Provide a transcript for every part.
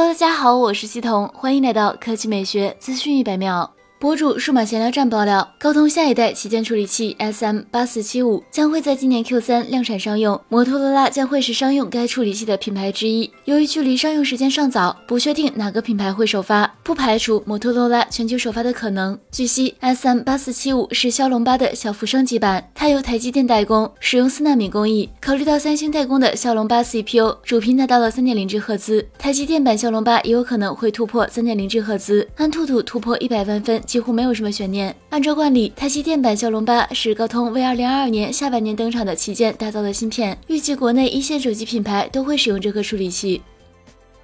Hello，大家好，我是西彤，欢迎来到科技美学资讯一百秒。博主数码闲聊站爆料，高通下一代旗舰处理器 SM 八四七五将会在今年 Q 三量产商用，摩托罗拉将会是商用该处理器的品牌之一。由于距离商用时间尚早，不确定哪个品牌会首发，不排除摩托罗拉全球首发的可能。据悉，SM 八四七五是骁龙八的小幅升级版，它由台积电代工，使用四纳米工艺。考虑到三星代工的骁龙八 CPU 主频达到了三点零兆赫兹，台积电版骁龙八也有可能会突破三点零兆赫兹，安兔兔突破一百万分。几乎没有什么悬念。按照惯例，台积电版骁龙八是高通为二零二二年下半年登场的旗舰打造的芯片，预计国内一线手机品牌都会使用这颗处理器。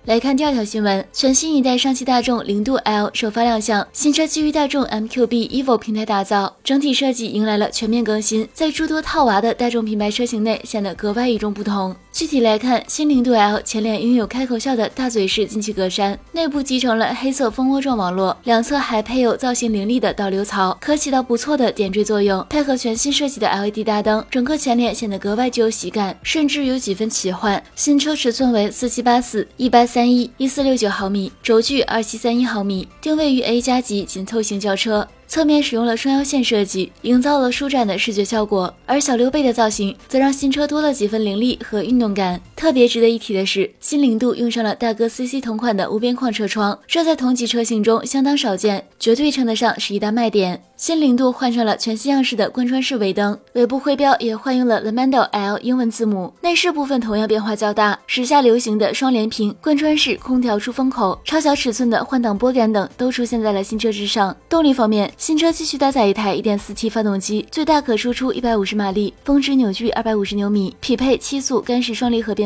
来看第二条新闻，全新一代上汽大众零度 L 首发亮相，新车基于大众 MQB Evo 平台打造，整体设计迎来了全面更新，在诸多套娃的大众品牌车型内显得格外与众不同。具体来看，新零度 L 前脸拥有开口笑的大嘴式进气格栅，内部集成了黑色蜂窝状网络，两侧还配有造型凌厉的导流槽，可起到不错的点缀作用。配合全新设计的 LED 大灯，整个前脸显得格外具有喜感，甚至有几分奇幻。新车尺寸为四七八四一八三一一四六九毫米，轴距二七三一毫米，定位于 A 加级紧凑型轿车。侧面使用了双腰线设计，营造了舒展的视觉效果，而小溜背的造型则让新车多了几分凌厉和运动感。特别值得一提的是，新零度用上了大哥 CC 同款的无边框车窗，这在同级车型中相当少见，绝对称得上是一大卖点。新零度换上了全新样式的贯穿式尾灯，尾部徽标也换用了 Lamando L 英文字母。内饰部分同样变化较大，时下流行的双联屏、贯穿式空调出风口、超小尺寸的换挡拨杆等都出现在了新车之上。动力方面，新车继续搭载一台 1.4T 发动机，最大可输出150马力，峰值扭矩250牛米，匹配七速干式双离合变